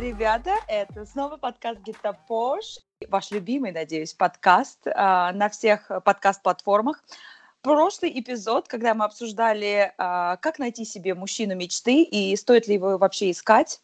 ребята, это снова подкаст Гитапош, ваш любимый, надеюсь, подкаст а, на всех подкаст-платформах. Прошлый эпизод, когда мы обсуждали, а, как найти себе мужчину мечты и стоит ли его вообще искать,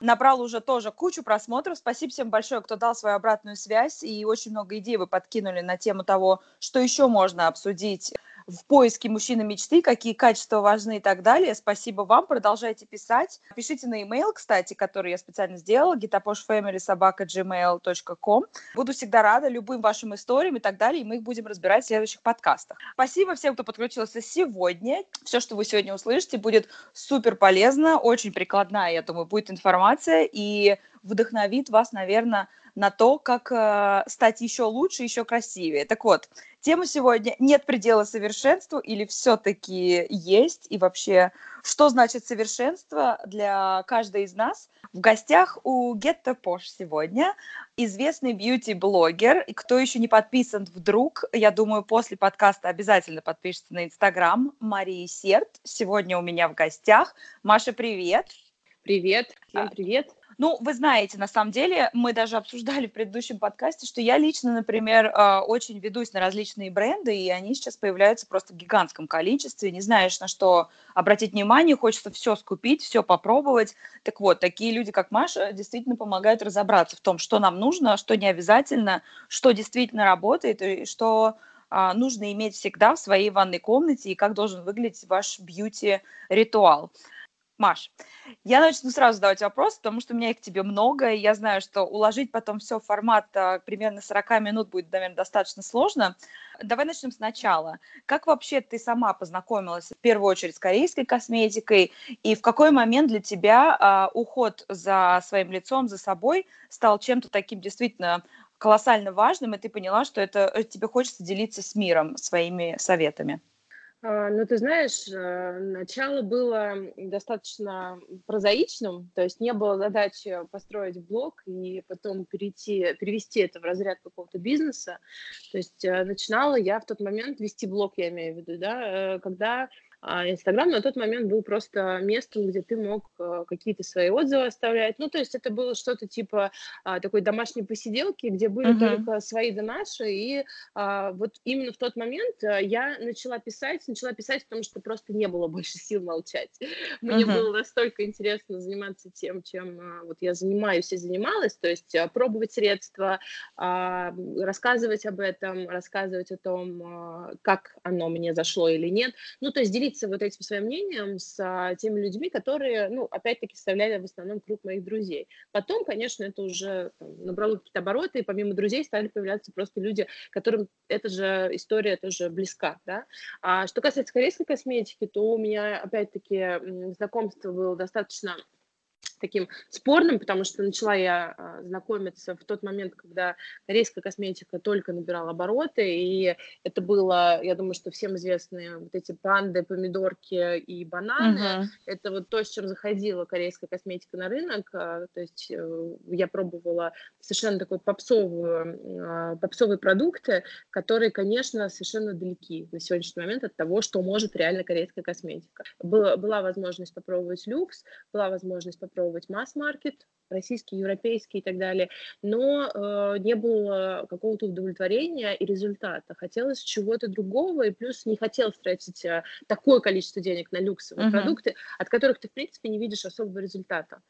набрал уже тоже кучу просмотров. Спасибо всем большое, кто дал свою обратную связь, и очень много идей вы подкинули на тему того, что еще можно обсудить в поиске мужчины мечты, какие качества важны и так далее. Спасибо вам, продолжайте писать. Пишите на e-mail, кстати, который я специально сделала, gitaposhfamilysobaka.gmail.com. Буду всегда рада любым вашим историям и так далее, и мы их будем разбирать в следующих подкастах. Спасибо всем, кто подключился сегодня. Все, что вы сегодня услышите, будет супер полезно, очень прикладная, я думаю, будет информация, и вдохновит вас, наверное, на то, как э, стать еще лучше, еще красивее. Так вот, тема сегодня «Нет предела совершенству» или все-таки есть? И вообще, что значит совершенство для каждой из нас? В гостях у the Posh сегодня известный бьюти-блогер. И кто еще не подписан вдруг, я думаю, после подкаста обязательно подпишется на Инстаграм Марии Серт. Сегодня у меня в гостях. Маша, привет! Привет, всем а, привет. Ну, вы знаете, на самом деле, мы даже обсуждали в предыдущем подкасте, что я лично, например, а, очень ведусь на различные бренды, и они сейчас появляются просто в гигантском количестве. Не знаешь, на что обратить внимание, хочется все скупить, все попробовать. Так вот, такие люди, как Маша, действительно помогают разобраться в том, что нам нужно, что не обязательно, что действительно работает, и что а, нужно иметь всегда в своей ванной комнате, и как должен выглядеть ваш бьюти-ритуал. Маш, я начну сразу задавать вопрос, потому что у меня их к тебе много, и я знаю, что уложить потом все в формат а, примерно 40 минут будет, наверное, достаточно сложно. Давай начнем сначала. Как вообще ты сама познакомилась в первую очередь с корейской косметикой, и в какой момент для тебя а, уход за своим лицом, за собой стал чем-то таким действительно колоссально важным, и ты поняла, что это э, тебе хочется делиться с миром своими советами? А, ну, ты знаешь, э, начало было достаточно прозаичным, то есть не было задачи построить блог и потом перейти, перевести это в разряд какого-то бизнеса. То есть э, начинала я в тот момент вести блог, я имею в виду, да, э, когда Инстаграм на тот момент был просто местом, где ты мог э, какие-то свои отзывы оставлять. Ну, то есть это было что-то типа а, такой домашней посиделки, где были uh-huh. только свои да наши. И а, вот именно в тот момент я начала писать, начала писать, потому что просто не было больше сил молчать. Мне uh-huh. было настолько интересно заниматься тем, чем вот я занимаюсь и занималась, то есть пробовать средства, рассказывать об этом, рассказывать о том, как оно мне зашло или нет. Ну, то есть делиться делиться вот этим своим мнением с а, теми людьми, которые, ну, опять-таки, составляли в основном круг моих друзей. Потом, конечно, это уже там, набрало какие-то обороты, и помимо друзей стали появляться просто люди, которым эта же история тоже близка, да. А что касается корейской косметики, то у меня, опять-таки, знакомство было достаточно таким спорным, потому что начала я а, знакомиться в тот момент, когда корейская косметика только набирала обороты, и это было, я думаю, что всем известные вот эти панды, помидорки и бананы. Uh-huh. Это вот то, с чем заходила корейская косметика на рынок. А, то есть э, я пробовала совершенно такой попсовую, а, попсовые продукты, которые, конечно, совершенно далеки на сегодняшний момент от того, что может реально корейская косметика. Была, была возможность попробовать люкс, была возможность попробовать попробовать масс-маркет, российский, европейский и так далее, но э, не было какого-то удовлетворения и результата. Хотелось чего-то другого, и плюс не хотелось тратить э, такое количество денег на люксовые uh-huh. продукты, от которых ты, в принципе, не видишь особого результата.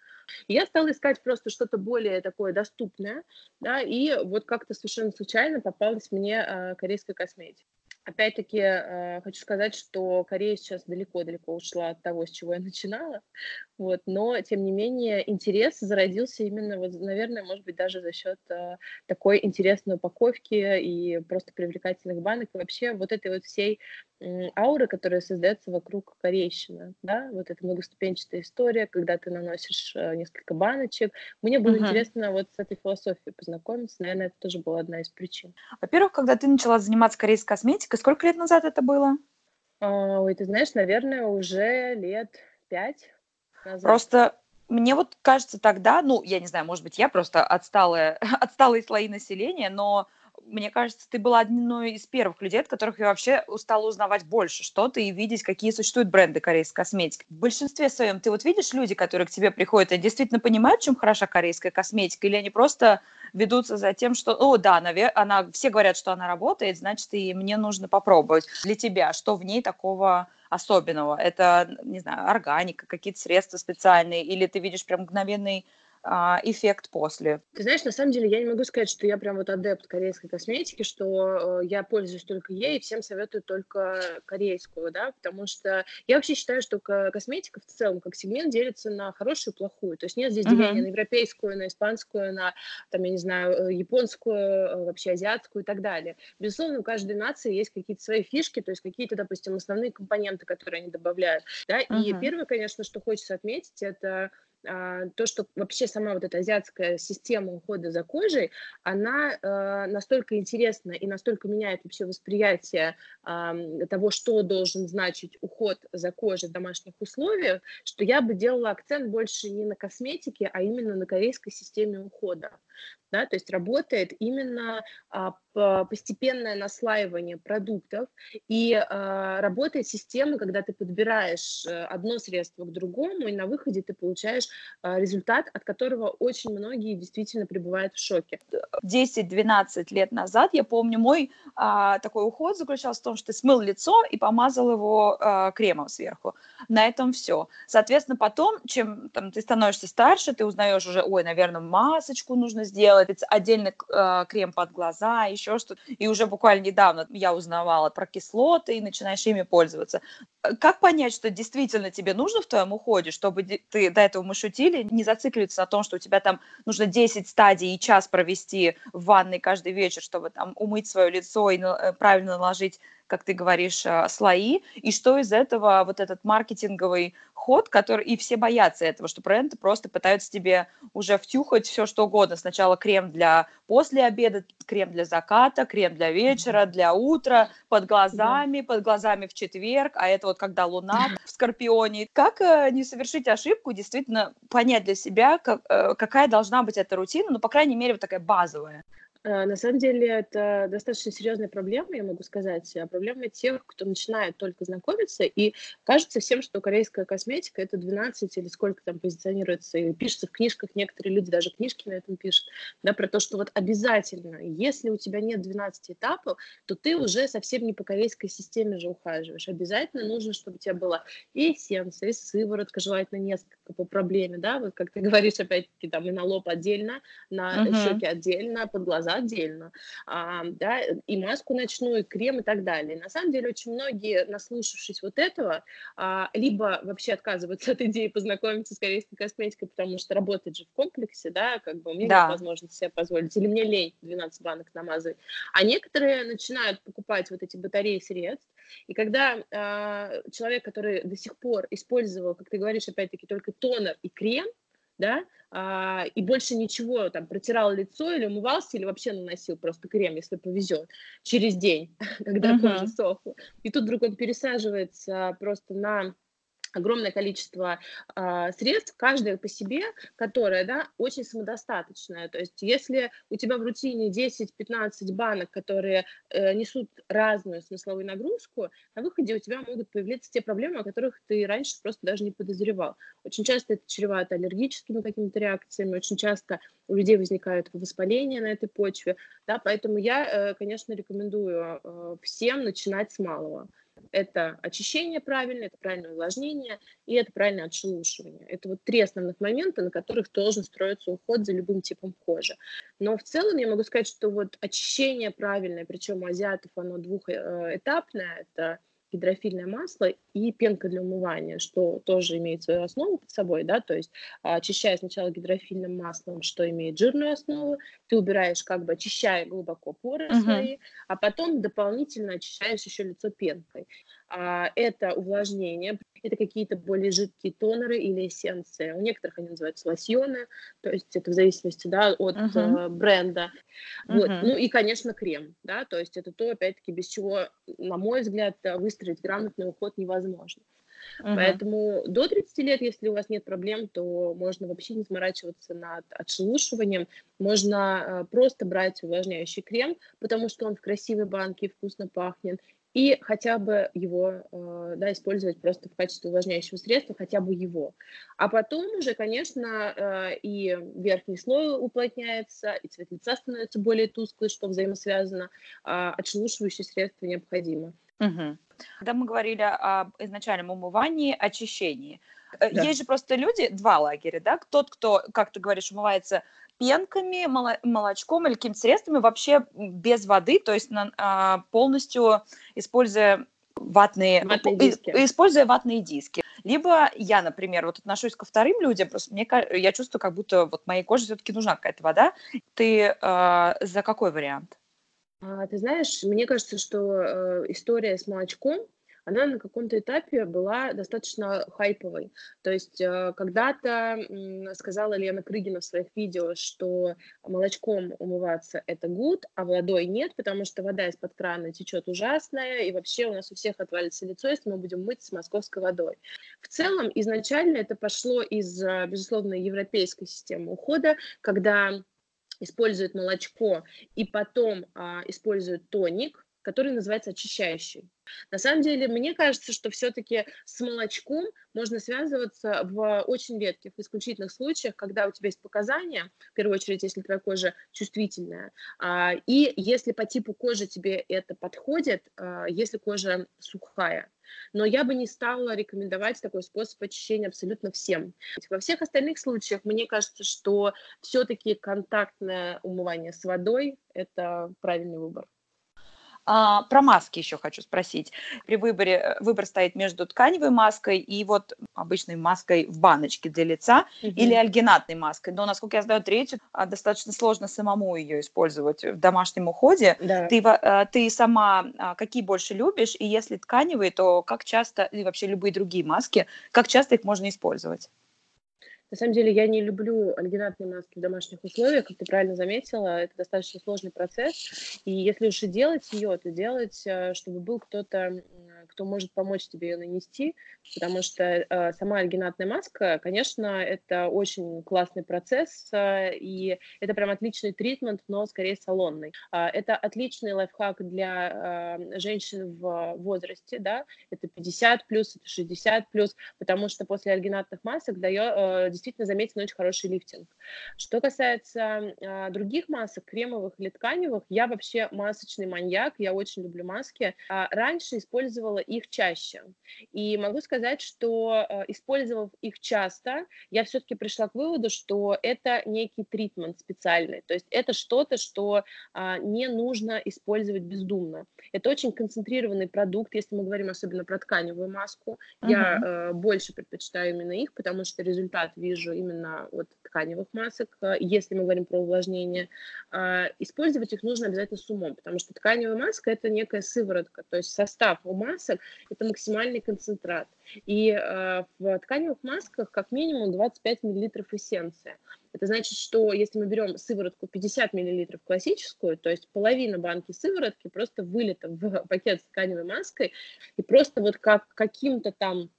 И я стала искать просто что-то более такое доступное, да, и вот как-то совершенно случайно попалась мне э, корейская косметика. Опять-таки, э, хочу сказать, что Корея сейчас далеко-далеко ушла от того, с чего я начинала, вот, но, тем не менее, интерес зародился именно, вот, наверное, может быть, даже за счет э, такой интересной упаковки и просто привлекательных банок, и вообще вот этой вот всей ауры, которая создается вокруг корейщины, да, вот эта многоступенчатая история, когда ты наносишь э, несколько баночек. Мне было uh-huh. интересно вот с этой философией познакомиться, наверное, это тоже была одна из причин. Во-первых, когда ты начала заниматься корейской косметикой, Сколько лет назад это было? А, ой, ты знаешь, наверное, уже лет пять назад. Просто мне вот кажется тогда, ну, я не знаю, может быть, я просто отсталая, отсталые слои населения, но мне кажется, ты была одной из первых людей, от которых я вообще стала узнавать больше что-то и видеть, какие существуют бренды корейской косметики. В большинстве своем ты вот видишь люди, которые к тебе приходят, и действительно понимают, чем хороша корейская косметика, или они просто ведутся за тем, что, о, да, навер... она, все говорят, что она работает, значит, и мне нужно попробовать. Для тебя, что в ней такого особенного? Это, не знаю, органика, какие-то средства специальные, или ты видишь прям мгновенный эффект после. Ты знаешь, на самом деле я не могу сказать, что я прям вот адепт корейской косметики, что э, я пользуюсь только ей и всем советую только корейскую, да, потому что я вообще считаю, что косметика в целом как сегмент делится на хорошую и плохую. То есть нет здесь uh-huh. деления на европейскую, на испанскую, на, там, я не знаю, э, японскую, э, вообще азиатскую и так далее. Безусловно, у каждой нации есть какие-то свои фишки, то есть какие-то, допустим, основные компоненты, которые они добавляют, да, uh-huh. и первое, конечно, что хочется отметить, это а, то, что вообще сама вот эта азиатская система ухода за кожей, она э, настолько интересна и настолько меняет вообще восприятие того, что должен значить уход за кожей в домашних условиях, что я бы делала акцент больше не на косметике, а именно на корейской системе ухода да, то есть работает именно а, постепенное наслаивание продуктов и а, работает система, когда ты подбираешь э, одно средство к другому, и на выходе ты получаешь а, результат, от которого очень многие действительно пребывают в шоке. 10-12 лет назад, я помню, мой а, такой уход заключался в том, что ты смыл лицо и помазал его а, кремом сверху. На этом все. Соответственно, потом, чем там, ты становишься старше, ты узнаешь уже, ой, наверное, масочку нужно сделать, отдельный э, крем под глаза, еще что-то. И уже буквально недавно я узнавала про кислоты и начинаешь ими пользоваться. Э, как понять, что действительно тебе нужно в твоем уходе, чтобы ты до этого мы шутили, не зацикливаться на том, что у тебя там нужно 10 стадий и час провести в ванной каждый вечер, чтобы там умыть свое лицо и э, правильно наложить как ты говоришь, э, слои, и что из этого вот этот маркетинговый ход, который и все боятся этого, что бренды просто пытаются тебе уже втюхать все что угодно. Сначала крем для после обеда, крем для заката, крем для вечера, для утра, под глазами, под глазами в четверг, а это вот когда луна в Скорпионе. Как э, не совершить ошибку, действительно понять для себя, как, э, какая должна быть эта рутина, ну, по крайней мере, вот такая базовая. Э, на самом деле это достаточно серьезная проблема, я могу сказать. А проблема тех, кто начинает только знакомиться, и кажется всем, что корейская косметика это 12 или сколько там позиционируется, и пишется в книжках, некоторые люди даже книжки на этом пишут, да, про то, что вот обязательно, если у тебя нет 12 этапов, то ты уже совсем не по корейской системе же ухаживаешь. Обязательно нужно, чтобы у тебя была и эссенция, и сыворотка, желательно несколько по проблеме, да, вот как ты говоришь, опять-таки, там и на лоб отдельно, на uh-huh. щеки отдельно, под глаза глаза отдельно, а, да, и маску ночную, и крем и так далее. На самом деле очень многие, наслушавшись вот этого, а, либо вообще отказываются от идеи познакомиться с корейской косметикой, потому что работает же в комплексе, да, как бы у меня да. нет возможности себе позволить, или мне лень 12 банок намазывать. А некоторые начинают покупать вот эти батареи средств, и когда э, человек, который до сих пор использовал, как ты говоришь, опять-таки, только тонер и крем, да, а, и больше ничего, там, протирал лицо или умывался, или вообще наносил просто крем, если повезет, через день, когда uh-huh. кожа сохла. И тут вдруг он пересаживается просто на огромное количество э, средств, каждое по себе, которое, да, очень самодостаточное. То есть если у тебя в рутине 10-15 банок, которые э, несут разную смысловую нагрузку, на выходе у тебя могут появиться те проблемы, о которых ты раньше просто даже не подозревал. Очень часто это чревато аллергическими какими-то реакциями, очень часто у людей возникают воспаления на этой почве, да, поэтому я, э, конечно, рекомендую э, всем начинать с малого. Это очищение правильное, это правильное увлажнение и это правильное отшелушивание. Это вот три основных момента, на которых должен строиться уход за любым типом кожи. Но в целом я могу сказать, что вот очищение правильное, причем у азиатов оно двухэтапное, это гидрофильное масло и пенка для умывания, что тоже имеет свою основу под собой, да, то есть а, очищая сначала гидрофильным маслом, что имеет жирную основу, ты убираешь, как бы очищая глубоко поры uh-huh. свои, а потом дополнительно очищаешь еще лицо пенкой. А, это увлажнение, это какие-то более жидкие тонеры или эссенции. У некоторых они называются лосьоны, то есть это в зависимости да, от uh-huh. бренда. Uh-huh. Вот. Ну и, конечно, крем, да, то есть это то, опять-таки, без чего, на мой взгляд, выстроить грамотный уход невозможно. Угу. Поэтому до 30 лет, если у вас нет проблем, то можно вообще не заморачиваться над отшелушиванием. Можно э, просто брать увлажняющий крем, потому что он в красивой банке вкусно пахнет, и хотя бы его э, да, использовать просто в качестве увлажняющего средства, хотя бы его. А потом уже, конечно, э, и верхний слой уплотняется, и цвет лица становится более тусклый, что взаимосвязано, а отшелушивающее средство необходимо. Угу. Когда мы говорили об изначальном умывании, очищении, э, да. есть же просто люди, два лагеря, да, тот, кто, как ты говоришь, умывается пенками, молочком или какими-то средствами вообще без воды, то есть а, полностью используя ватные, ватные диски. используя ватные диски. Либо я, например, вот отношусь ко вторым людям, просто мне я чувствую, как будто вот моей коже все-таки нужна какая-то вода. Ты э, за какой вариант? А, ты знаешь, мне кажется, что э, история с молочком она на каком-то этапе была достаточно хайповой. То есть э, когда-то сказала Лена Крыгина в своих видео, что молочком умываться это гуд, а водой нет, потому что вода из-под крана течет ужасная, и вообще у нас у всех отвалится лицо, если мы будем мыть с московской водой. В целом, изначально это пошло из, э, безусловно, европейской системы ухода, когда используют молочко и потом а, используют тоник, который называется очищающий. На самом деле, мне кажется, что все-таки с молочком можно связываться в очень редких, исключительных случаях, когда у тебя есть показания, в первую очередь, если твоя кожа чувствительная, а, и если по типу кожи тебе это подходит, а, если кожа сухая. Но я бы не стала рекомендовать такой способ очищения абсолютно всем. Во всех остальных случаях мне кажется, что все-таки контактное умывание с водой – это правильный выбор. А, про маски еще хочу спросить. При выборе э, выбор стоит между тканевой маской и вот обычной маской в баночке для лица угу. или альгинатной маской. Но, насколько я знаю, третью а, достаточно сложно самому ее использовать в домашнем уходе. Да. Ты, а, ты сама а, какие больше любишь? И если тканевые, то как часто, и вообще любые другие маски, как часто их можно использовать? На самом деле я не люблю альгинатные маски в домашних условиях, как ты правильно заметила, это достаточно сложный процесс, и если уж и делать ее, то делать, э, чтобы был кто-то, кто может помочь тебе ее нанести, потому что э, сама альгинатная маска, конечно, это очень классный процесс, э, и это прям отличный тритмент, но скорее салонный. Э, это отличный лайфхак для э, женщин в возрасте, да, это 50 плюс, это 60 плюс, потому что после альгинатных масок дает, э, действительно заметен очень хороший лифтинг. Что касается э, других масок, кремовых или тканевых, я вообще масочный маньяк, я очень люблю маски. А раньше использовала их чаще. И могу сказать, что э, использовав их часто, я все-таки пришла к выводу, что это некий тритмент специальный. То есть это что-то, что э, не нужно использовать бездумно. Это очень концентрированный продукт, если мы говорим особенно про тканевую маску. Uh-huh. Я э, больше предпочитаю именно их, потому что результат вижу вижу именно от тканевых масок, э, если мы говорим про увлажнение. А, использовать их нужно обязательно с умом, потому что тканевая маска – это некая сыворотка, то есть состав у масок – это максимальный концентрат. И э, в тканевых масках как минимум 25 мл эссенции. Это значит, что если мы берем сыворотку 50 мл классическую, то есть половина банки сыворотки просто вылета в пакет с тканевой маской, и просто вот как каким-то там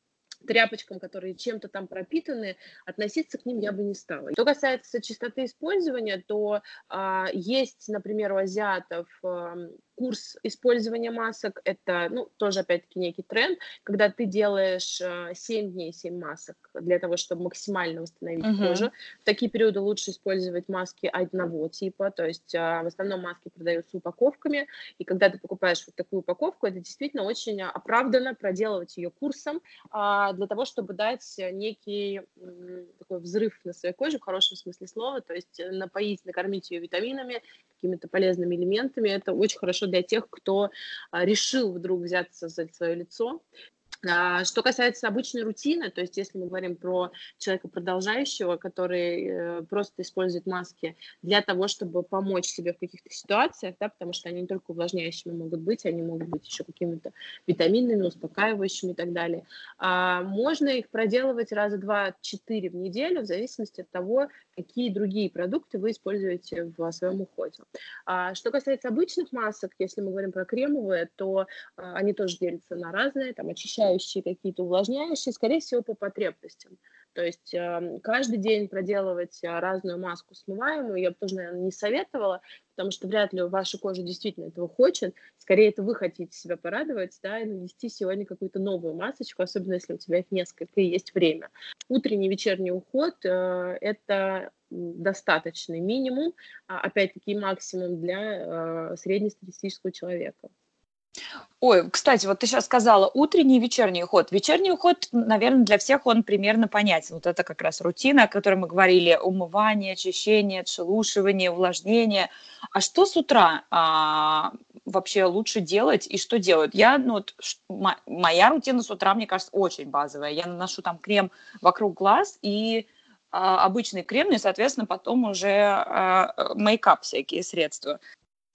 тряпочкам, которые чем-то там пропитаны, относиться к ним я бы не стала. Что касается частоты использования, то а, есть, например, у азиатов а, курс использования масок – это, ну, тоже, опять-таки, некий тренд, когда ты делаешь 7 э, дней 7 масок для того, чтобы максимально восстановить uh-huh. кожу. В такие периоды лучше использовать маски одного типа, то есть э, в основном маски продаются упаковками, и когда ты покупаешь вот такую упаковку, это действительно очень оправданно проделывать ее курсом а, для того, чтобы дать некий такой взрыв на своей коже в хорошем смысле слова, то есть напоить, накормить ее витаминами, какими-то полезными элементами. Это очень хорошо для тех, кто а, решил вдруг взяться за свое лицо а, что касается обычной рутины, то есть если мы говорим про человека продолжающего, который э, просто использует маски для того, чтобы помочь себе в каких-то ситуациях, да, потому что они не только увлажняющими могут быть, они могут быть еще какими-то витаминными, успокаивающими и так далее. А, можно их проделывать раза два-четыре в неделю в зависимости от того, какие другие продукты вы используете в своем уходе. А, что касается обычных масок, если мы говорим про кремовые, то они тоже делятся на разные, там очищающие укрепляющие, какие-то увлажняющие, скорее всего, по потребностям. То есть э, каждый день проделывать э, разную маску смываемую я бы тоже, наверное, не советовала, потому что вряд ли ваша кожа действительно этого хочет. Скорее, это вы хотите себя порадовать, да, и нанести сегодня какую-то новую масочку, особенно если у тебя их несколько и есть время. Утренний, вечерний уход э, – это достаточный минимум, а опять-таки максимум для э, среднестатистического человека. Ой, кстати, вот ты сейчас сказала утренний и вечерний уход. Вечерний уход, наверное, для всех он примерно понятен. Вот это как раз рутина, о которой мы говорили. Умывание, очищение, отшелушивание, увлажнение. А что с утра а, вообще лучше делать и что делают? Я, ну, вот, моя рутина с утра, мне кажется, очень базовая. Я наношу там крем вокруг глаз и а, обычный крем, ну и, соответственно, потом уже а, мейкап всякие средства.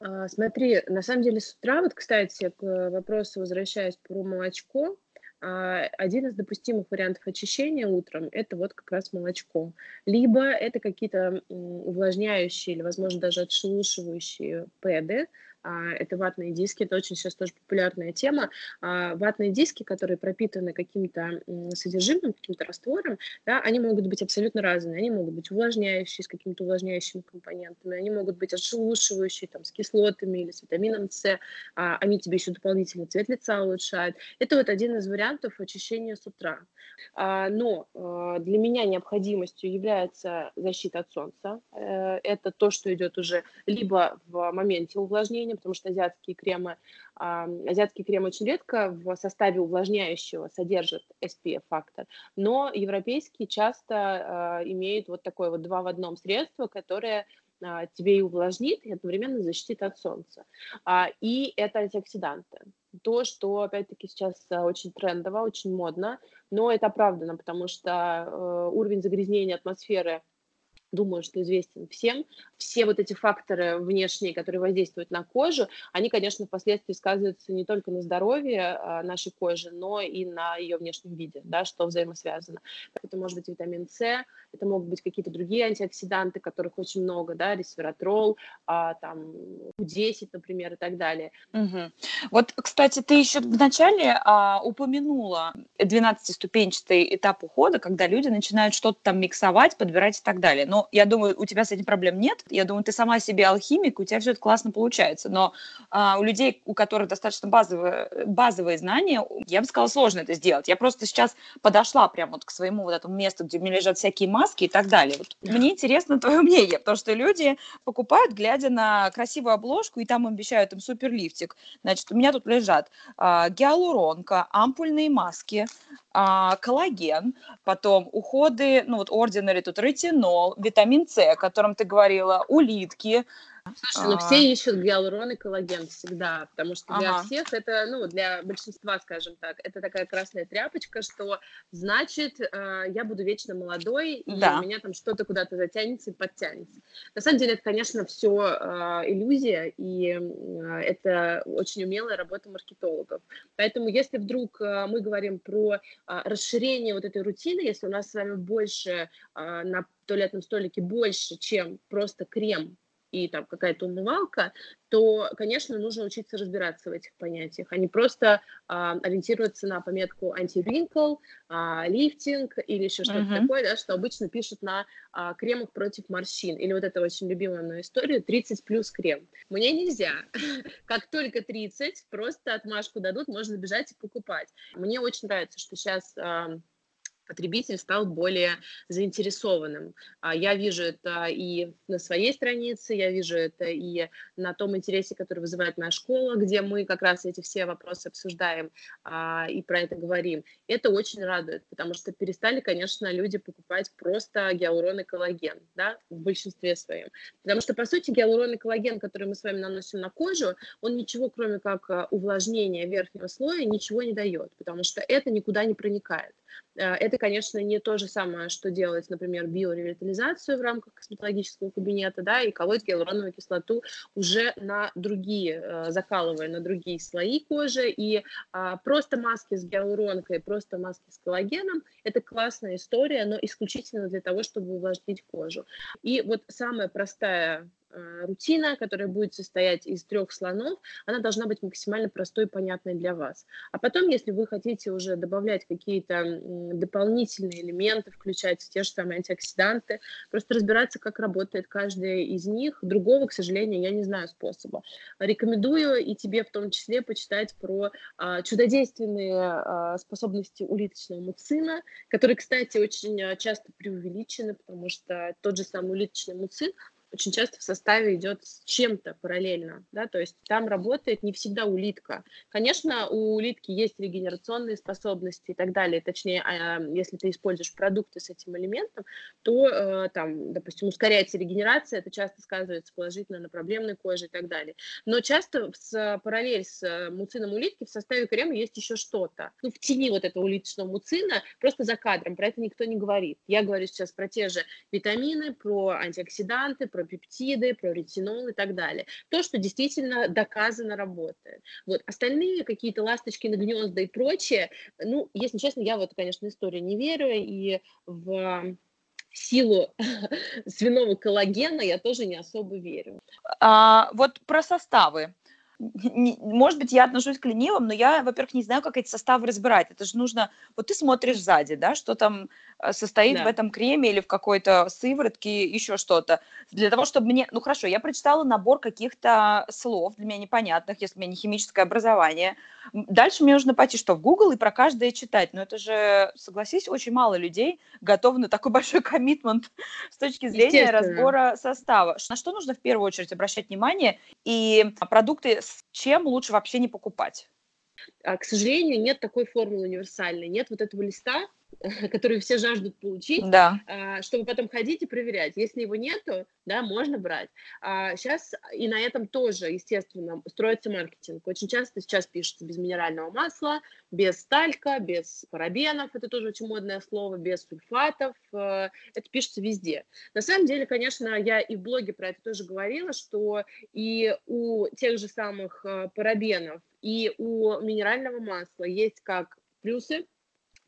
А, смотри, на самом деле с утра, вот, кстати, к вопросу возвращаясь про молочко, а, один из допустимых вариантов очищения утром – это вот как раз молочко. Либо это какие-то увлажняющие или, возможно, даже отшелушивающие пэды, это ватные диски, это очень сейчас тоже популярная тема. А, ватные диски, которые пропитаны каким-то содержимым, каким-то раствором, да, они могут быть абсолютно разные. Они могут быть увлажняющие с какими-то увлажняющими компонентами, они могут быть отшелушивающие там, с кислотами или с витамином С, а, они тебе еще дополнительно цвет лица улучшают. Это вот один из вариантов очищения с утра. Но для меня необходимостью является защита от солнца. Э, это то, что идет уже либо в моменте увлажнения, потому что азиатские кремы, азиатский крем очень редко в составе увлажняющего содержит SPF-фактор, но европейские часто а, имеют вот такое вот два в одном средство, которое а, тебе и увлажнит, и одновременно защитит от солнца. А, и это антиоксиданты. То, что, опять-таки, сейчас очень трендово, очень модно, но это оправдано, потому что уровень загрязнения атмосферы – думаю, что известен всем. Все вот эти факторы внешние, которые воздействуют на кожу, они, конечно, впоследствии сказываются не только на здоровье а, нашей кожи, но и на ее внешнем виде, да, что взаимосвязано. Это может быть витамин С, это могут быть какие-то другие антиоксиданты, которых очень много, да, ресвератрол, а, там, У10, например, и так далее. Угу. Вот, кстати, ты еще вначале а, упомянула 12-ступенчатый этап ухода, когда люди начинают что-то там миксовать, подбирать и так далее. Но я думаю, у тебя с этим проблем нет. Я думаю, ты сама себе алхимик, у тебя все это классно получается. Но а, у людей, у которых достаточно базовые, базовые знания, я бы сказала, сложно это сделать. Я просто сейчас подошла прямо вот к своему вот этому месту, где у меня лежат всякие маски и так далее. Вот мне интересно твое мнение, потому что люди покупают, глядя на красивую обложку, и там обещают им суперлифтик. Значит, у меня тут лежат а, гиалуронка, ампульные маски, а, коллаген, потом уходы, ну вот ordinary, тут ретинол, витамин С, о котором ты говорила, улитки, Слушай, ну все ищут гиалурон и коллаген всегда, потому что для ага. всех это, ну, для большинства, скажем так, это такая красная тряпочка, что значит, э, я буду вечно молодой, и да. у меня там что-то куда-то затянется и подтянется. На самом деле это, конечно, все э, иллюзия, и э, это очень умелая работа маркетологов. Поэтому если вдруг мы говорим про расширение вот этой рутины, если у нас с вами больше на туалетном столике больше, чем просто крем и там какая-то умывалка, то, конечно, нужно учиться разбираться в этих понятиях, а не просто а, ориентироваться на пометку анти-ринкл, а, лифтинг или еще что-то uh-huh. такое, да, что обычно пишут на а, кремах против морщин. Или вот эта очень любимая мная история 30 плюс крем. Мне нельзя. Как только 30, просто отмашку дадут, можно бежать и покупать. Мне очень нравится, что сейчас потребитель стал более заинтересованным. А я вижу это и на своей странице, я вижу это и на том интересе, который вызывает моя школа, где мы как раз эти все вопросы обсуждаем а, и про это говорим. Это очень радует, потому что перестали, конечно, люди покупать просто гиалурон и коллаген, да, в большинстве своем. Потому что, по сути, гиалурон и коллаген, который мы с вами наносим на кожу, он ничего, кроме как а, увлажнения верхнего слоя, ничего не дает, потому что это никуда не проникает. Э, это, конечно, не то же самое, что делать, например, биоревитализацию в рамках косметологического кабинета, да, и колоть гиалуроновую кислоту уже на другие, э, закалывая на другие слои кожи. И а, просто маски с гиалуронкой, просто маски с коллагеном – это классная история, но исключительно для того, чтобы увлажнить кожу. И вот самая простая рутина, которая будет состоять из трех слонов, она должна быть максимально простой и понятной для вас. А потом, если вы хотите уже добавлять какие-то дополнительные элементы, включать те же самые антиоксиданты, просто разбираться, как работает каждая из них. Другого, к сожалению, я не знаю способа. Рекомендую и тебе в том числе почитать про а, чудодейственные а, способности улиточного муцина, которые, кстати, очень а, часто преувеличены, потому что тот же самый улиточный муцин – очень часто в составе идет с чем-то параллельно, да, то есть там работает не всегда улитка. Конечно, у улитки есть регенерационные способности и так далее, точнее, а, если ты используешь продукты с этим элементом, то э, там, допустим, ускоряется регенерация, это часто сказывается положительно на проблемной коже и так далее. Но часто с параллель с э, муцином улитки в составе крема есть еще что-то. Ну, в тени вот этого улиточного муцина, просто за кадром, про это никто не говорит. Я говорю сейчас про те же витамины, про антиоксиданты, про пептиды, про ретинол и так далее. То, что действительно доказано работает. Вот. Остальные какие-то ласточки на гнезда и прочее, ну, если честно, я вот, конечно, истории не верю, и в силу свиного коллагена я тоже не особо верю. А, вот про составы не, может быть, я отношусь к ленивым, но я, во-первых, не знаю, как эти составы разбирать. Это же нужно... Вот ты смотришь сзади, да, что там э, состоит да. в этом креме или в какой-то сыворотке, еще что-то. Для того, чтобы мне... Ну, хорошо, я прочитала набор каких-то слов для меня непонятных, если у меня не химическое образование. Дальше мне нужно пойти что, в Google и про каждое читать. Но это же, согласись, очень мало людей готовы на такой большой коммитмент с точки зрения разбора состава. На что нужно в первую очередь обращать внимание? И продукты чем лучше вообще не покупать? А, к сожалению, нет такой формулы универсальной, нет вот этого листа, который все жаждут получить, да. А, чтобы потом ходить и проверять. Если его нету, да, можно брать. А сейчас и на этом тоже, естественно, строится маркетинг. Очень часто сейчас пишется без минерального масла, без сталька, без парабенов, это тоже очень модное слово, без сульфатов, э, это пишется везде. На самом деле, конечно, я и в блоге про это тоже говорила, что и у тех же самых э, парабенов, и у минерального масла есть как плюсы,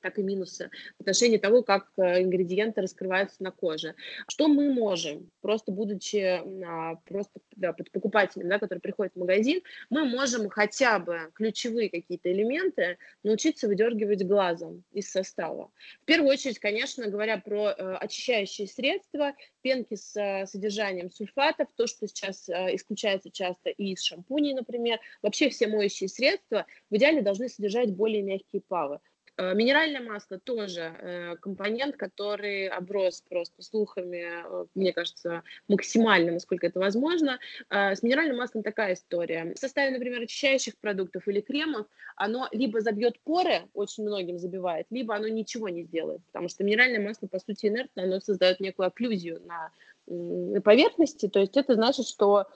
так и минусы в отношении того, как э, ингредиенты раскрываются на коже. Что мы можем, просто будучи а, просто да, покупателем, да, который приходит в магазин, мы можем хотя бы ключевые какие-то элементы научиться выдергивать глазом из состава. В первую очередь, конечно, говоря про э, очищающие средства, пенки с э, содержанием сульфатов, то, что сейчас исключается часто и из шампуней, например, вообще все моющие средства в идеале должны содержать более мягкие павы. Э, минеральное масло тоже э, компонент, который оброс просто слухами, э, мне кажется, максимально, насколько это возможно. С минеральным маслом такая история. В составе, например, очищающих продуктов или кремов, оно либо забьет поры, очень многим забивает, либо оно ничего не сделает, потому что минеральное масло, по сути, инертно, оно создает некую окклюзию на поверхности, то есть это значит, что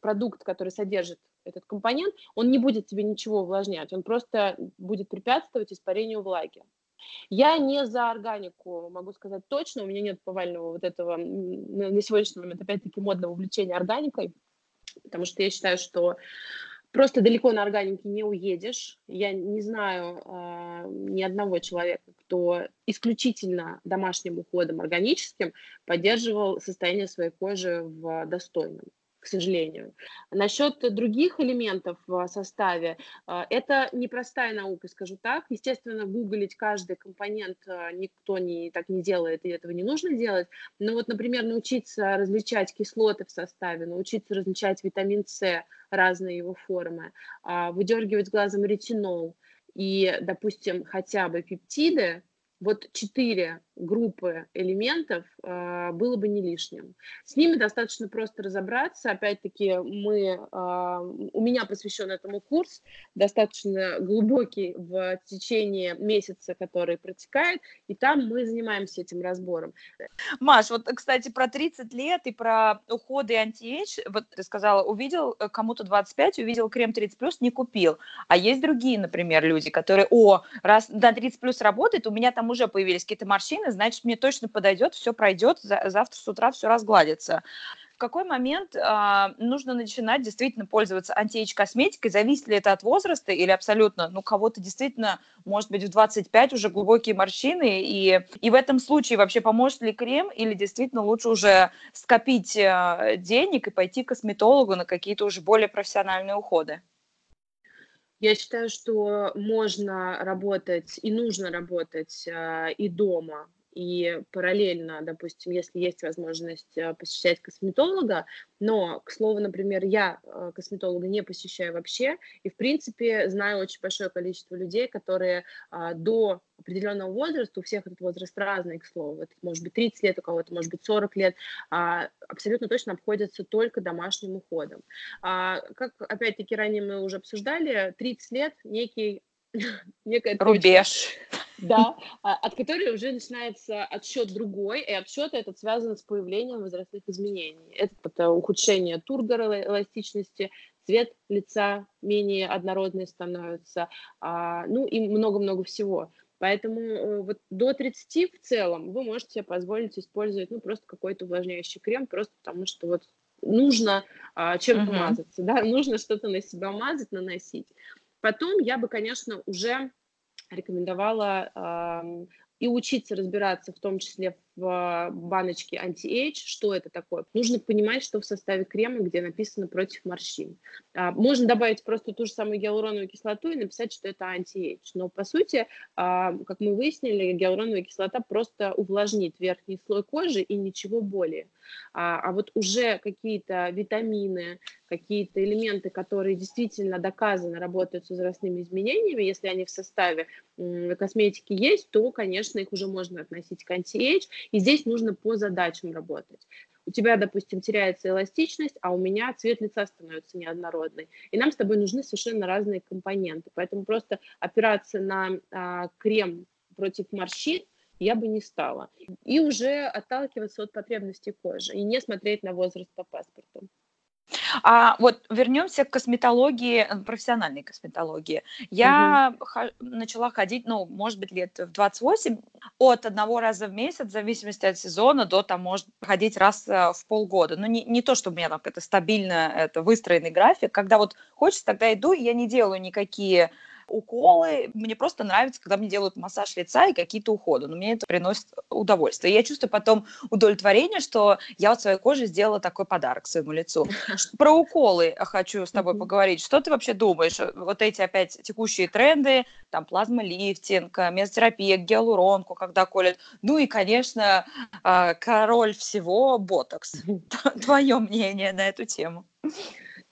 продукт, который содержит этот компонент, он не будет тебе ничего увлажнять, он просто будет препятствовать испарению влаги. Я не за органику, могу сказать точно, у меня нет повального вот этого на сегодняшний момент, опять-таки, модного увлечения органикой, потому что я считаю, что просто далеко на органике не уедешь. Я не знаю э, ни одного человека, кто исключительно домашним уходом органическим поддерживал состояние своей кожи в достойном к сожалению. Насчет других элементов в составе, а, это непростая наука, скажу так. Естественно, гуглить каждый компонент а, никто не, так не делает, и этого не нужно делать. Но вот, например, научиться различать кислоты в составе, научиться различать витамин С, разные его формы, а, выдергивать глазом ретинол и, допустим, хотя бы пептиды, вот четыре группы элементов э, было бы не лишним. С ними достаточно просто разобраться. Опять-таки, мы, э, у меня посвящен этому курс, достаточно глубокий в течение месяца, который протекает, и там мы занимаемся этим разбором. Маш, вот, кстати, про 30 лет и про уходы и антиэйдж, вот ты сказала, увидел э, кому-то 25, увидел крем 30+, не купил. А есть другие, например, люди, которые, о, раз на 30+, работает, у меня там уже появились какие-то морщины, значит, мне точно подойдет, все пройдет, завтра с утра все разгладится. какой момент а, нужно начинать действительно пользоваться анти-эйдж-косметикой? Зависит ли это от возраста или абсолютно, ну, кого-то действительно, может быть, в 25 уже глубокие морщины, и, и в этом случае вообще поможет ли крем или действительно лучше уже скопить а, денег и пойти к косметологу на какие-то уже более профессиональные уходы? Я считаю, что можно работать и нужно работать э, и дома, и параллельно, допустим, если есть возможность э, посещать косметолога, но, к слову, например, я э, косметолога не посещаю вообще, и, в принципе, знаю очень большое количество людей, которые а, до определенного возраста, у всех этот возраст разный, к слову, это может быть 30 лет, у кого-то может быть 40 лет, а, абсолютно точно обходятся только домашним уходом. А, как, опять-таки, ранее мы уже обсуждали, 30 лет некий некая рубеж. Точка, да, а, от которой уже начинается отсчет другой, и отсчет этот связан с появлением возрастных изменений. Это, это ухудшение тургора эластичности, цвет лица менее однородный становится, а, ну и много-много всего. Поэтому э, вот до 30 в целом вы можете себе позволить использовать ну, просто какой-то увлажняющий крем, просто потому что вот нужно а, чем-то uh-huh. мазаться, да, нужно что-то на себя мазать, наносить. Потом я бы, конечно, уже рекомендовала э, и учиться разбираться, в том числе в баночке anti-age, что это такое. Нужно понимать, что в составе крема, где написано против морщин. А, можно добавить просто ту же самую гиалуроновую кислоту и написать, что это anti-age. Но по сути, а, как мы выяснили, гиалуроновая кислота просто увлажнит верхний слой кожи и ничего более. А, а вот уже какие-то витамины, какие-то элементы, которые действительно доказано работают с возрастными изменениями, если они в составе косметики есть, то, конечно, их уже можно относить к anti-age. И здесь нужно по задачам работать. У тебя, допустим, теряется эластичность, а у меня цвет лица становится неоднородный. И нам с тобой нужны совершенно разные компоненты. Поэтому просто опираться на а, крем против морщин я бы не стала. И уже отталкиваться от потребностей кожи и не смотреть на возраст по паспорту. А вот вернемся к косметологии, э, профессиональной косметологии. Я угу. х- начала ходить, ну, может быть, лет в 28, от одного раза в месяц, в зависимости от сезона, до там, может, ходить раз э, в полгода. Но не, не то, чтобы у меня там это стабильно, это выстроенный график. Когда вот хочется, тогда иду, и я не делаю никакие уколы. Мне просто нравится, когда мне делают массаж лица и какие-то уходы. Но мне это приносит удовольствие. И я чувствую потом удовлетворение, что я вот своей коже сделала такой подарок своему лицу. Про уколы хочу с тобой поговорить. Что ты вообще думаешь? Вот эти опять текущие тренды, там плазмолифтинг, мезотерапия, гиалуронку, когда колят. Ну и, конечно, а, король всего – ботокс. Твое мнение на эту тему?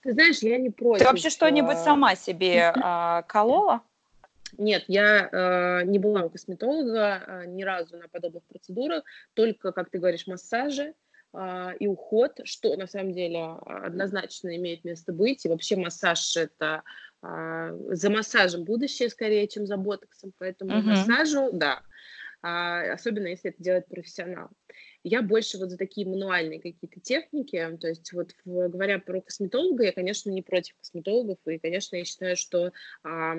Ты знаешь, я не против. Ты вообще что-нибудь а, сама себе э, колола? Нет, я э, не была у косметолога э, ни разу на подобных процедурах, только, как ты говоришь, массажи э, и уход, что на самом деле однозначно имеет место быть. И вообще массаж это э, за массажем будущее скорее, чем за ботоксом, поэтому uh-huh. массажу, да, э, особенно если это делает профессионал. Я больше вот за такие мануальные какие-то техники, то есть вот говоря про косметолога, я, конечно, не против косметологов, и, конечно, я считаю, что а,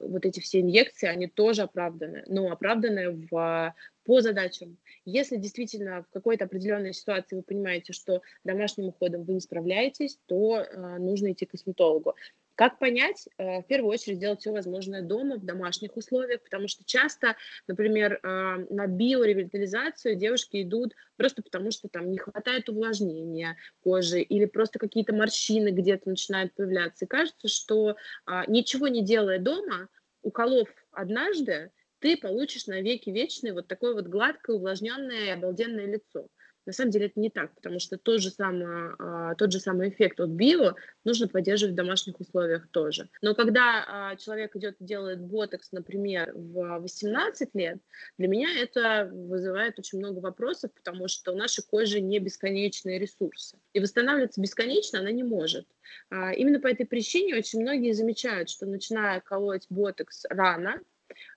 вот эти все инъекции, они тоже оправданы, но оправданы в по задачам. Если действительно в какой-то определенной ситуации вы понимаете, что домашним уходом вы не справляетесь, то э, нужно идти к косметологу. Как понять? Э, в первую очередь делать все возможное дома, в домашних условиях, потому что часто, например, э, на биоревитализацию девушки идут просто потому, что там не хватает увлажнения кожи или просто какие-то морщины где-то начинают появляться. И кажется, что а, ничего не делая дома, уколов однажды, ты получишь на веки вечные вот такое вот гладкое, увлажненное и обалденное лицо. На самом деле это не так, потому что тот же самый, а, тот же самый эффект от био нужно поддерживать в домашних условиях тоже. Но когда а, человек идет и делает ботокс, например, в 18 лет, для меня это вызывает очень много вопросов, потому что у нашей кожи не бесконечные ресурсы. И восстанавливаться бесконечно она не может. А, именно по этой причине очень многие замечают, что начиная колоть ботокс рано,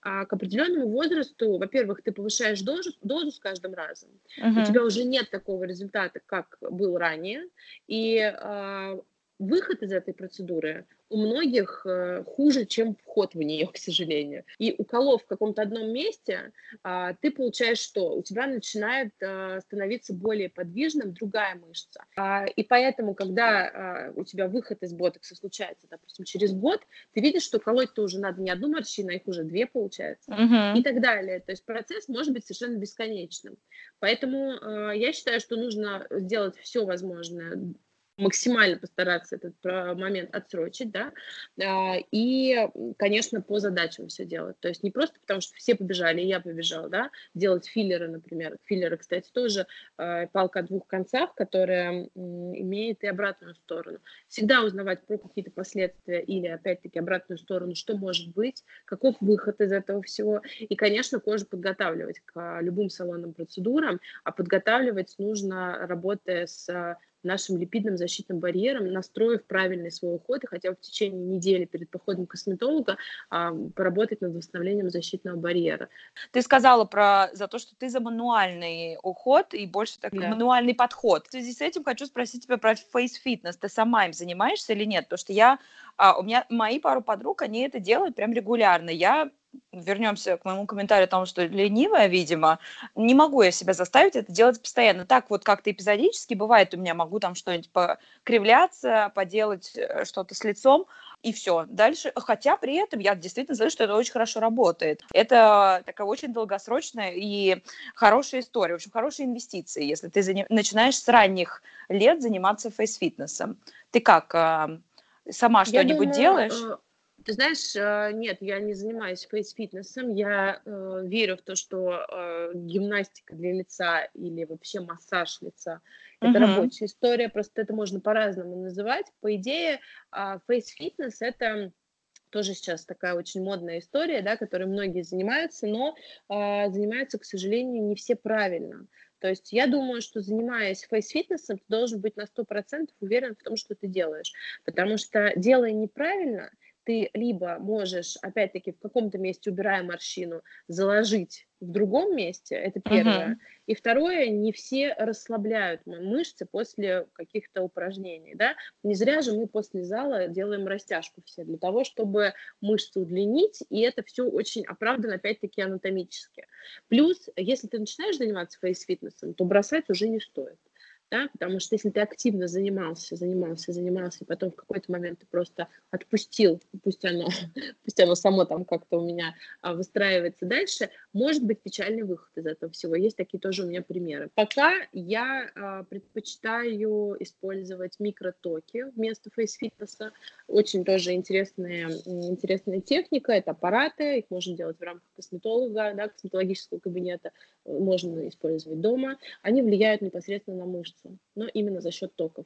а, к определенному возрасту, во-первых, ты повышаешь дозу, дозу с каждым разом, uh-huh. у тебя уже нет такого результата, как был ранее, и а, выход из этой процедуры у многих э, хуже, чем вход в нее, к сожалению. И уколов в каком-то одном месте, а, ты получаешь что? У тебя начинает а, становиться более подвижным другая мышца. А, и поэтому, когда а, у тебя выход из ботокса случается, допустим, через год, ты видишь, что колоть-то уже надо не одну морщину, а их уже две получается. Uh-huh. И так далее. То есть процесс может быть совершенно бесконечным. Поэтому я считаю, что нужно сделать все возможное максимально постараться этот момент отсрочить, да, а, и, конечно, по задачам все делать. То есть не просто потому, что все побежали, и я побежала, да, делать филлеры, например. Филлеры, кстати, тоже а, палка о двух концах, которая имеет и обратную сторону. Всегда узнавать про какие-то последствия или, опять-таки, обратную сторону, что может быть, каков выход из этого всего. И, конечно, кожу подготавливать к любым салонным процедурам, а подготавливать нужно, работая с нашим липидным защитным барьером, настроив правильный свой уход и хотя бы в течение недели перед походом к косметологу а, поработать над восстановлением защитного барьера. Ты сказала про за то, что ты за мануальный уход и больше так да. мануальный подход. В связи с этим хочу спросить тебя про face fitness. Ты сама им занимаешься или нет? Потому что я, а, у меня мои пару подруг, они это делают прям регулярно. Я вернемся к моему комментарию о том, что ленивая, видимо, не могу я себя заставить это делать постоянно. Так вот как-то эпизодически бывает у меня, могу там что-нибудь покривляться, поделать э, что-то с лицом, и все. Дальше, хотя при этом я действительно знаю, что это очень хорошо работает. Это такая очень долгосрочная и хорошая история, в общем, хорошие инвестиции, если ты заним... начинаешь с ранних лет заниматься фейс-фитнесом. Ты как, а, сама что-нибудь делаешь? Ты знаешь, э, нет, я не занимаюсь фейс-фитнесом. Я э, верю в то, что э, гимнастика для лица или вообще массаж лица – это uh-huh. рабочая история, просто это можно по-разному называть. По идее, э, фейс-фитнес – это тоже сейчас такая очень модная история, да, которой многие занимаются, но э, занимаются, к сожалению, не все правильно. То есть я думаю, что занимаясь фейс-фитнесом, ты должен быть на 100% уверен в том, что ты делаешь. Потому что делая неправильно – ты либо можешь, опять-таки, в каком-то месте, убирая морщину, заложить в другом месте, это первое. Uh-huh. И второе, не все расслабляют мышцы после каких-то упражнений, да. Не зря же мы после зала делаем растяжку все, для того, чтобы мышцы удлинить, и это все очень оправдано, опять-таки, анатомически. Плюс, если ты начинаешь заниматься фейс-фитнесом, то бросать уже не стоит да, потому что если ты активно занимался, занимался, занимался, и потом в какой-то момент ты просто отпустил, пусть оно, пусть оно само там как-то у меня а, выстраивается дальше, может быть печальный выход из этого всего. Есть такие тоже у меня примеры. Пока я а, предпочитаю использовать микротоки вместо фейс-фитнеса. Очень тоже интересная, интересная техника. Это аппараты, их можно делать в рамках косметолога, да, косметологического кабинета, можно использовать дома. Они влияют непосредственно на мышцы мышцу, но именно за счет токов.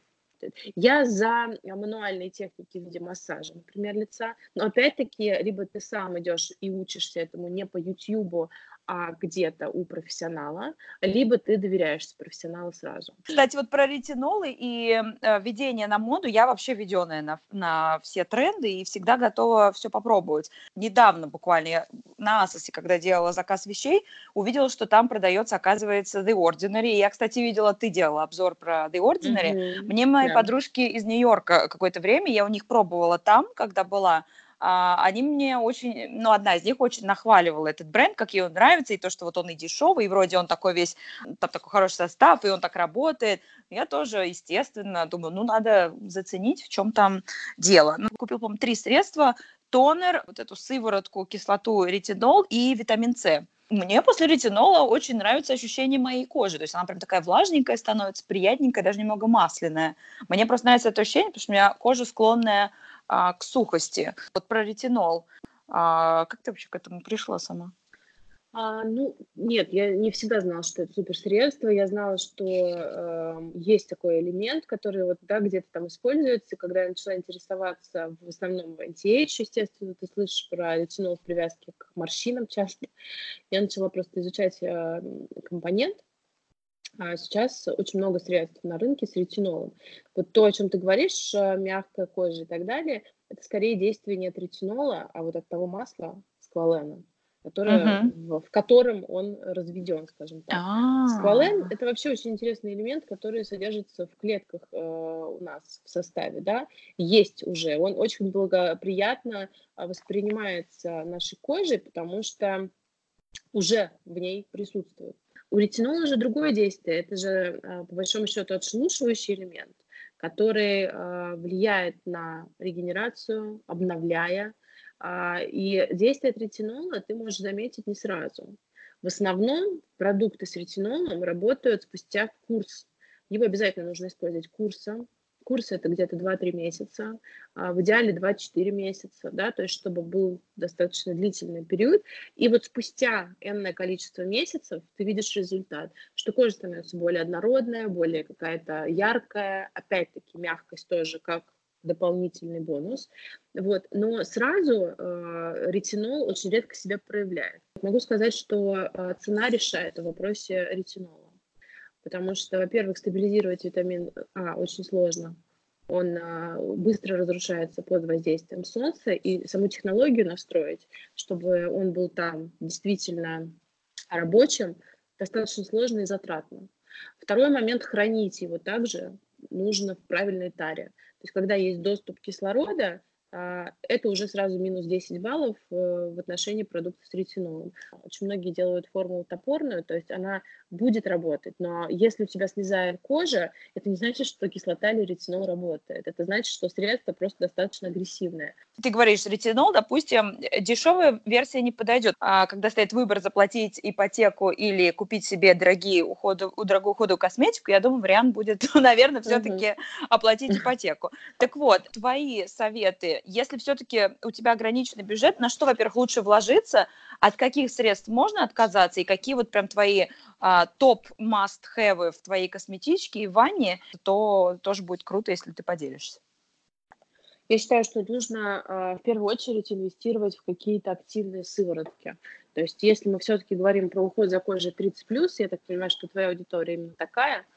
Я за мануальные техники в виде массажа, например, лица. Но опять-таки, либо ты сам идешь и учишься этому не по YouTube, а где-то у профессионала, либо ты доверяешься профессионалу сразу. Кстати, вот про ретинолы и э, введение на моду, я вообще веденная на, на все тренды и всегда готова все попробовать. Недавно буквально я на Асосе, когда делала заказ вещей, увидела, что там продается, оказывается, The Ordinary. Я, кстати, видела, ты делала обзор про The Ordinary. Mm-hmm. Мне мои yeah. подружки из Нью-Йорка какое-то время, я у них пробовала там, когда была, они мне очень, ну, одна из них очень нахваливала этот бренд, как ей он нравится, и то, что вот он и дешевый, и вроде он такой весь, там такой хороший состав, и он так работает. Я тоже, естественно, думаю, ну, надо заценить, в чем там дело. Ну, купил, по-моему, три средства, тонер, вот эту сыворотку, кислоту, ретинол и витамин С. Мне после ретинола очень нравится ощущение моей кожи. То есть она прям такая влажненькая становится, приятненькая, даже немного масляная. Мне просто нравится это ощущение, потому что у меня кожа склонная а, к сухости. Вот про ретинол. А, как ты вообще к этому пришла сама? А, ну, нет, я не всегда знала, что это суперсредство. Я знала, что э, есть такой элемент, который вот, да, где-то там используется. Когда я начала интересоваться в основном в антиэйдж, естественно, ты слышишь про ретинол в привязке к морщинам часто. Я начала просто изучать э, компонент, сейчас очень много средств на рынке с ретинолом. Вот то, о чем ты говоришь, э, мягкая кожа и так далее, это скорее действие не от ретинола, а вот от того масла сквалена. которое, угу. в, котором он разведен, скажем так. А-а-а. Сквален – это вообще очень интересный элемент, который содержится в клетках э, у нас в составе, да, есть уже. Он очень благоприятно а, воспринимается нашей кожей, потому что уже в ней присутствует. У ретинола же другое действие. Это же, а, по большому счету, отшелушивающий элемент, который а, влияет на регенерацию, обновляя. А, и действие ретинола ты можешь заметить не сразу. В основном продукты с ретинолом работают спустя курс. Его обязательно нужно использовать курсом, Курс это где-то 2-3 месяца, а в идеале 2-4 месяца, да, то есть чтобы был достаточно длительный период. И вот спустя энное количество месяцев ты видишь результат, что кожа становится более однородная, более какая-то яркая, опять-таки мягкость тоже как дополнительный бонус. Вот. Но сразу э, ретинол очень редко себя проявляет. Могу сказать, что э, цена решает в вопросе ретинола потому что, во-первых, стабилизировать витамин А очень сложно. Он а, быстро разрушается под воздействием солнца, и саму технологию настроить, чтобы он был там действительно рабочим, достаточно сложно и затратно. Второй момент – хранить его также нужно в правильной таре. То есть, когда есть доступ кислорода, это уже сразу минус 10 баллов э, в отношении продуктов с ретинолом. Очень многие делают формулу топорную, то есть она будет работать, но если у тебя слезает кожа, это не значит, что кислота или ретинол работает. Это значит, что средство просто достаточно агрессивное. Ты говоришь, ретинол, допустим, дешевая версия не подойдет. А когда стоит выбор заплатить ипотеку или купить себе дорогие уходы, дорогую уходовую косметику, я думаю, вариант будет, наверное, все-таки оплатить ипотеку. Так вот, твои советы если все-таки у тебя ограниченный бюджет, на что, во-первых, лучше вложиться, от каких средств можно отказаться, и какие вот прям твои а, топ must-have в твоей косметичке и ванне, то тоже будет круто, если ты поделишься. Я считаю, что нужно э, в первую очередь инвестировать в какие-то активные сыворотки. То есть, если мы все-таки говорим про уход за кожей 30+, я так понимаю, что твоя аудитория именно такая –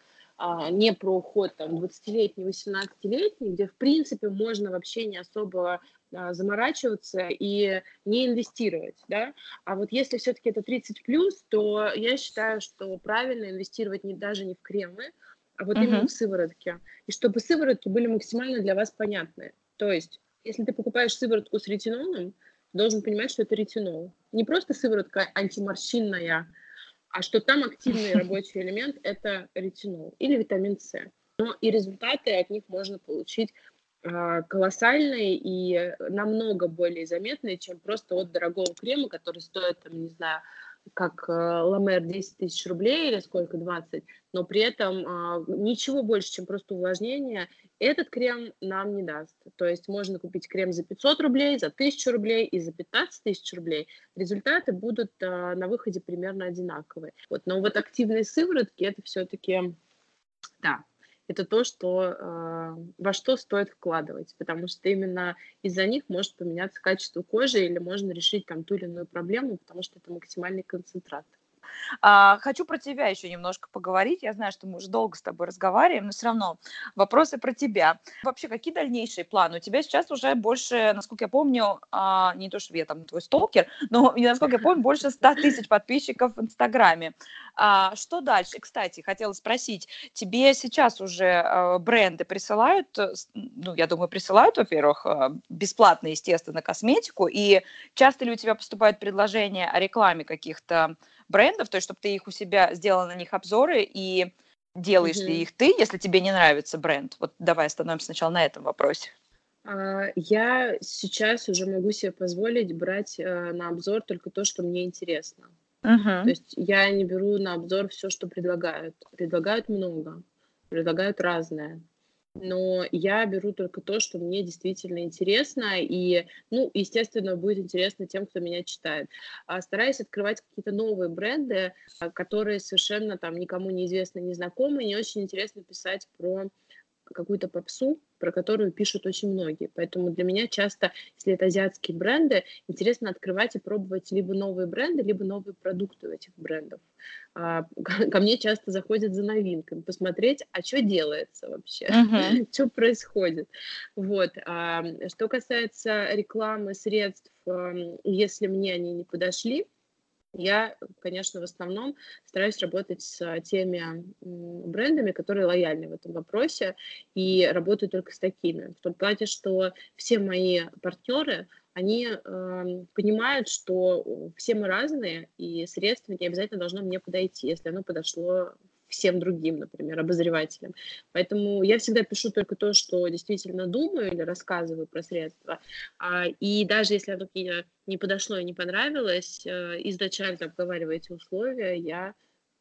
не про уход там 20-летний, 18-летний, где в принципе можно вообще не особо а, заморачиваться и не инвестировать, да, а вот если все-таки это 30 плюс, то я считаю, что правильно инвестировать не даже не в кремы, а вот uh-huh. именно в сыворотки, и чтобы сыворотки были максимально для вас понятны, то есть если ты покупаешь сыворотку с ретинолом, должен понимать, что это ретинол. Не просто сыворотка антиморщинная, а что там активный рабочий элемент – это ретинол или витамин С. Но и результаты от них можно получить а, колоссальные и намного более заметные, чем просто от дорогого крема, который стоит, там, не знаю, как э, Ламер 10 тысяч рублей или сколько, 20, но при этом а, ничего больше, чем просто увлажнение, этот крем нам не даст. То есть можно купить крем за 500 рублей, за 1000 рублей и за 15 тысяч рублей. Результаты будут а, на выходе примерно одинаковые. Вот, но вот активные сыворотки это все-таки, да, это то, что, э, во что стоит вкладывать, потому что именно из-за них может поменяться качество кожи или можно решить там ту или иную проблему, потому что это максимальный концентрат. А, хочу про тебя еще немножко поговорить. Я знаю, что мы уже долго с тобой разговариваем, но все равно вопросы про тебя. Вообще, какие дальнейшие планы? У тебя сейчас уже больше, насколько я помню, а, не то, что я там твой сталкер, но, насколько я помню, больше 100 тысяч подписчиков в Инстаграме. А, что дальше? Кстати, хотела спросить, тебе сейчас уже а, бренды присылают, э, ну, я думаю, присылают, во-первых, а, бесплатно, естественно, косметику, и часто ли у тебя поступают предложения о рекламе каких-то брендов, то есть чтобы ты их у себя сделал на них обзоры и делаешь mm-hmm. ли их ты, если тебе не нравится бренд? Вот давай остановимся сначала на этом вопросе. Я сейчас уже могу себе позволить брать э, на обзор только то, что мне интересно. Uh-huh. То есть я не беру на обзор все, что предлагают. Предлагают много, предлагают разное но я беру только то, что мне действительно интересно, и, ну, естественно, будет интересно тем, кто меня читает. А стараюсь открывать какие-то новые бренды, а, которые совершенно там никому неизвестны, незнакомы, не очень интересно писать про какую-то попсу, про которую пишут очень многие. Поэтому для меня часто, если это азиатские бренды, интересно открывать и пробовать либо новые бренды, либо новые продукты у этих брендов. А, ко мне часто заходят за новинками, посмотреть, а что делается вообще, uh-huh. что происходит. Вот. А, что касается рекламы средств, если мне они не подошли, я, конечно, в основном стараюсь работать с теми брендами, которые лояльны в этом вопросе, и работаю только с такими. В том плане, что все мои партнеры, они э, понимают, что все мы разные, и средство не обязательно должно мне подойти, если оно подошло всем другим, например, обозревателям. Поэтому я всегда пишу только то, что действительно думаю или рассказываю про средства. А, и даже если оно мне не подошло и не понравилось, э, изначально обговаривая эти условия, я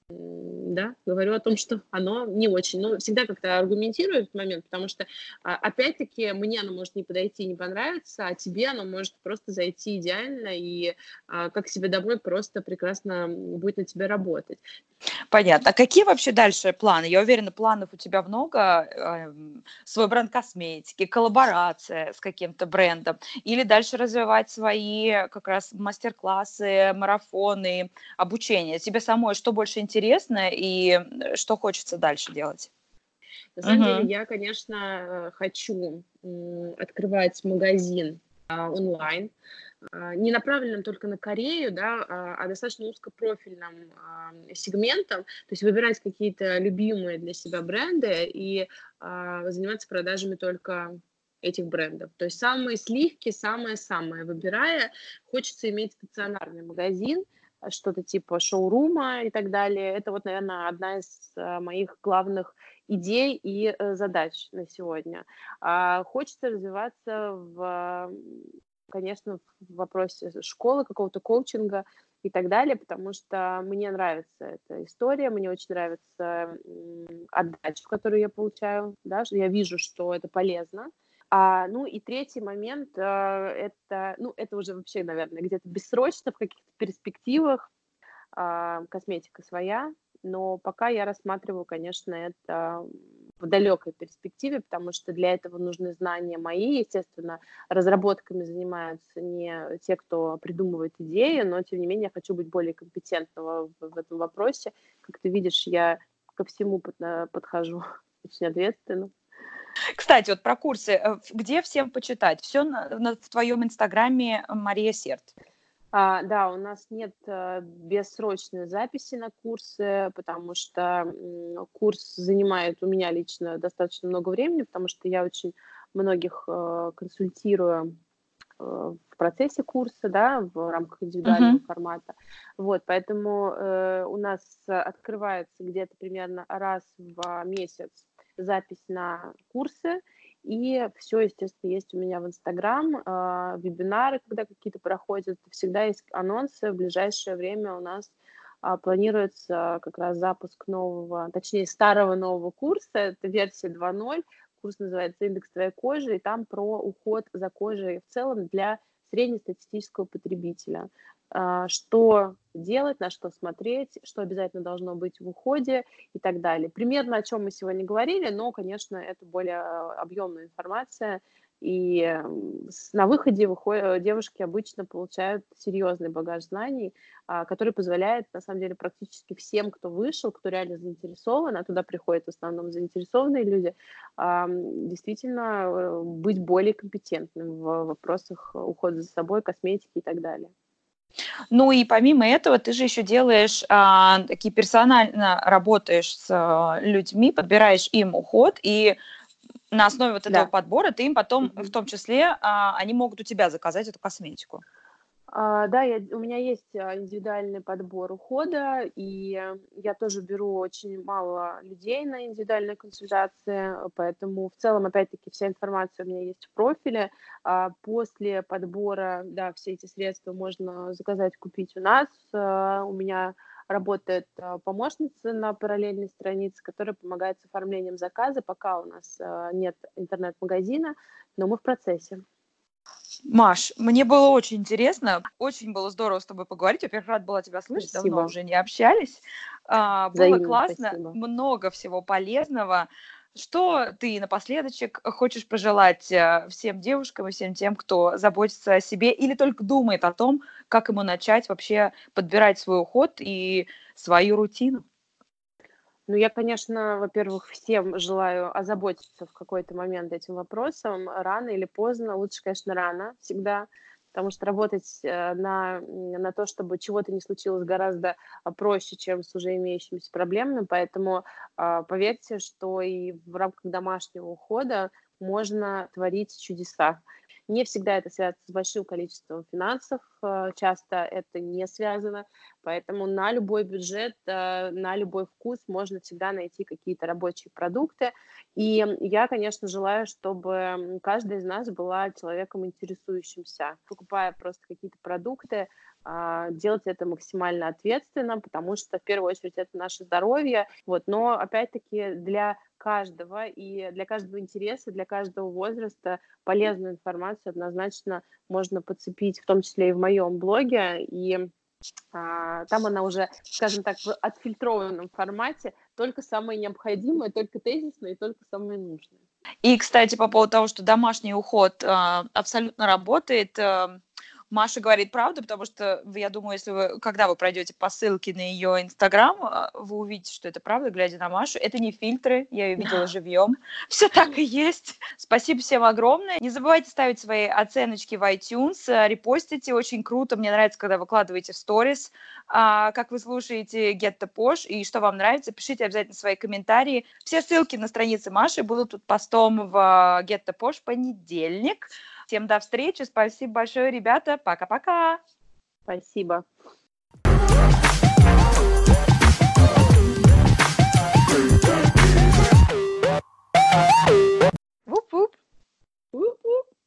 да, говорю о том, что оно не очень, но всегда как-то аргументирую этот момент, потому что, а, опять-таки, мне оно может не подойти, не понравиться, а тебе оно может просто зайти идеально, и а, как себе домой просто прекрасно будет на тебя работать. Понятно. А какие вообще дальше планы? Я уверена, планов у тебя много. Эм, свой бренд косметики, коллаборация с каким-то брендом. Или дальше развивать свои как раз мастер-классы, марафоны, обучение. Тебе самой что больше интересно и что хочется дальше делать? На самом угу. деле я, конечно, хочу открывать магазин а, онлайн. А, не направленным только на Корею, да, а, а достаточно узкопрофильным а, сегментом, то есть выбирать какие-то любимые для себя бренды и заниматься продажами только этих брендов. То есть самые сливки, самое-самое выбирая, хочется иметь стационарный магазин, что-то типа шоурума и так далее. Это вот, наверное, одна из моих главных идей и э, задач на сегодня. Хочется развиваться в конечно, в вопросе школы, какого-то коучинга и так далее, потому что мне нравится эта история, мне очень нравится отдача, которую я получаю, да, я вижу, что это полезно. А, ну и третий момент, э, это, ну, это уже вообще, наверное, где-то бессрочно, в каких-то перспективах, э, косметика своя, но пока я рассматриваю, конечно, это в далекой перспективе, потому что для этого нужны знания мои. Естественно, разработками занимаются не те, кто придумывает идеи, но, тем не менее, я хочу быть более компетентного в, в этом вопросе. Как ты видишь, я ко всему э, подхожу очень ответственно. Кстати, вот про курсы. Э, где всем почитать? Все на, на, в твоем инстаграме Мария Серт. А, да, у нас нет а, бессрочной записи на курсы, потому что курс занимает у меня лично достаточно много времени, потому что я очень многих а, консультирую а, в процессе курса, да, в рамках индивидуального uh-huh. формата. Вот, поэтому э, у нас открывается где-то примерно раз в месяц запись на курсы, и все, естественно, есть у меня в Инстаграм, э, вебинары, когда какие-то проходят, всегда есть анонсы. В ближайшее время у нас э, планируется как раз запуск нового, точнее, старого нового курса, это версия 2.0. Курс называется «Индекс твоей кожи», и там про уход за кожей в целом для среднестатистического потребителя. А, что делать, на что смотреть, что обязательно должно быть в уходе и так далее. Примерно о чем мы сегодня говорили, но, конечно, это более а, объемная информация, и на выходе девушки обычно получают серьезный багаж знаний, а, который позволяет, на самом деле, практически всем, кто вышел, кто реально заинтересован, а туда приходят в основном заинтересованные люди, действительно э, быть более компетентным в вопросах ухода за собой, косметики и так далее. Ну и помимо этого ты же еще делаешь а, такие персонально работаешь с а, людьми, подбираешь им уход и на основе вот этого да. подбора ты им потом, mm-hmm. в том числе, а, они могут у тебя заказать эту косметику. А, да, я, у меня есть а, индивидуальный подбор ухода, и я тоже беру очень мало людей на индивидуальные консультации, поэтому в целом, опять-таки, вся информация у меня есть в профиле. А после подбора, да, все эти средства можно заказать, купить у нас. У меня работает помощница на параллельной странице, которая помогает с оформлением заказа. Пока у нас нет интернет-магазина, но мы в процессе. Маш, мне было очень интересно, очень было здорово с тобой поговорить. Во-первых, рад была тебя слышать, спасибо. давно уже не общались. А, было классно, спасибо. много всего полезного. Что ты напоследочек хочешь пожелать э, всем девушкам и всем тем, кто заботится о себе или только думает о том, как ему начать вообще подбирать свой уход и свою рутину? Ну, я, конечно, во-первых, всем желаю озаботиться в какой-то момент этим вопросом, рано или поздно, лучше, конечно, рано всегда, потому что работать э, на, на то, чтобы чего-то не случилось, гораздо а, проще, чем с уже имеющимися проблемами. Поэтому а, поверьте, что и в рамках домашнего ухода можно творить чудеса. Не всегда это связано с большим количеством финансов, э, часто это не связано, поэтому на любой бюджет, э, на любой вкус можно всегда найти какие-то рабочие продукты. И я, конечно, желаю, чтобы каждая из нас была человеком интересующимся, покупая просто какие-то продукты, делать это максимально ответственно, потому что в первую очередь это наше здоровье. Вот. Но опять-таки для каждого и для каждого интереса, для каждого возраста полезную информацию однозначно можно подцепить, в том числе и в моем блоге. И а, там она уже, скажем так, в отфильтрованном формате, только самое необходимое, только тезисное и только самое нужное. И, кстати, по поводу того, что домашний уход э, абсолютно работает, э, Маша говорит правду, потому что, я думаю, если вы, когда вы пройдете по ссылке на ее Инстаграм, а, вы увидите, что это правда, глядя на Машу. Это не фильтры, я ее видела живьем. Все так и есть. Спасибо всем огромное. Не забывайте ставить свои оценочки в iTunes, э, репостите, очень круто. Мне нравится, когда выкладываете в сторис, а, как вы слушаете Get the Posh и что вам нравится. Пишите обязательно свои комментарии. Все ссылки на странице Маши будут тут постом в Get the Posh понедельник. Всем до встречи. Спасибо большое, ребята. Пока-пока. Спасибо. Whoop, whoop. Whoop, whoop.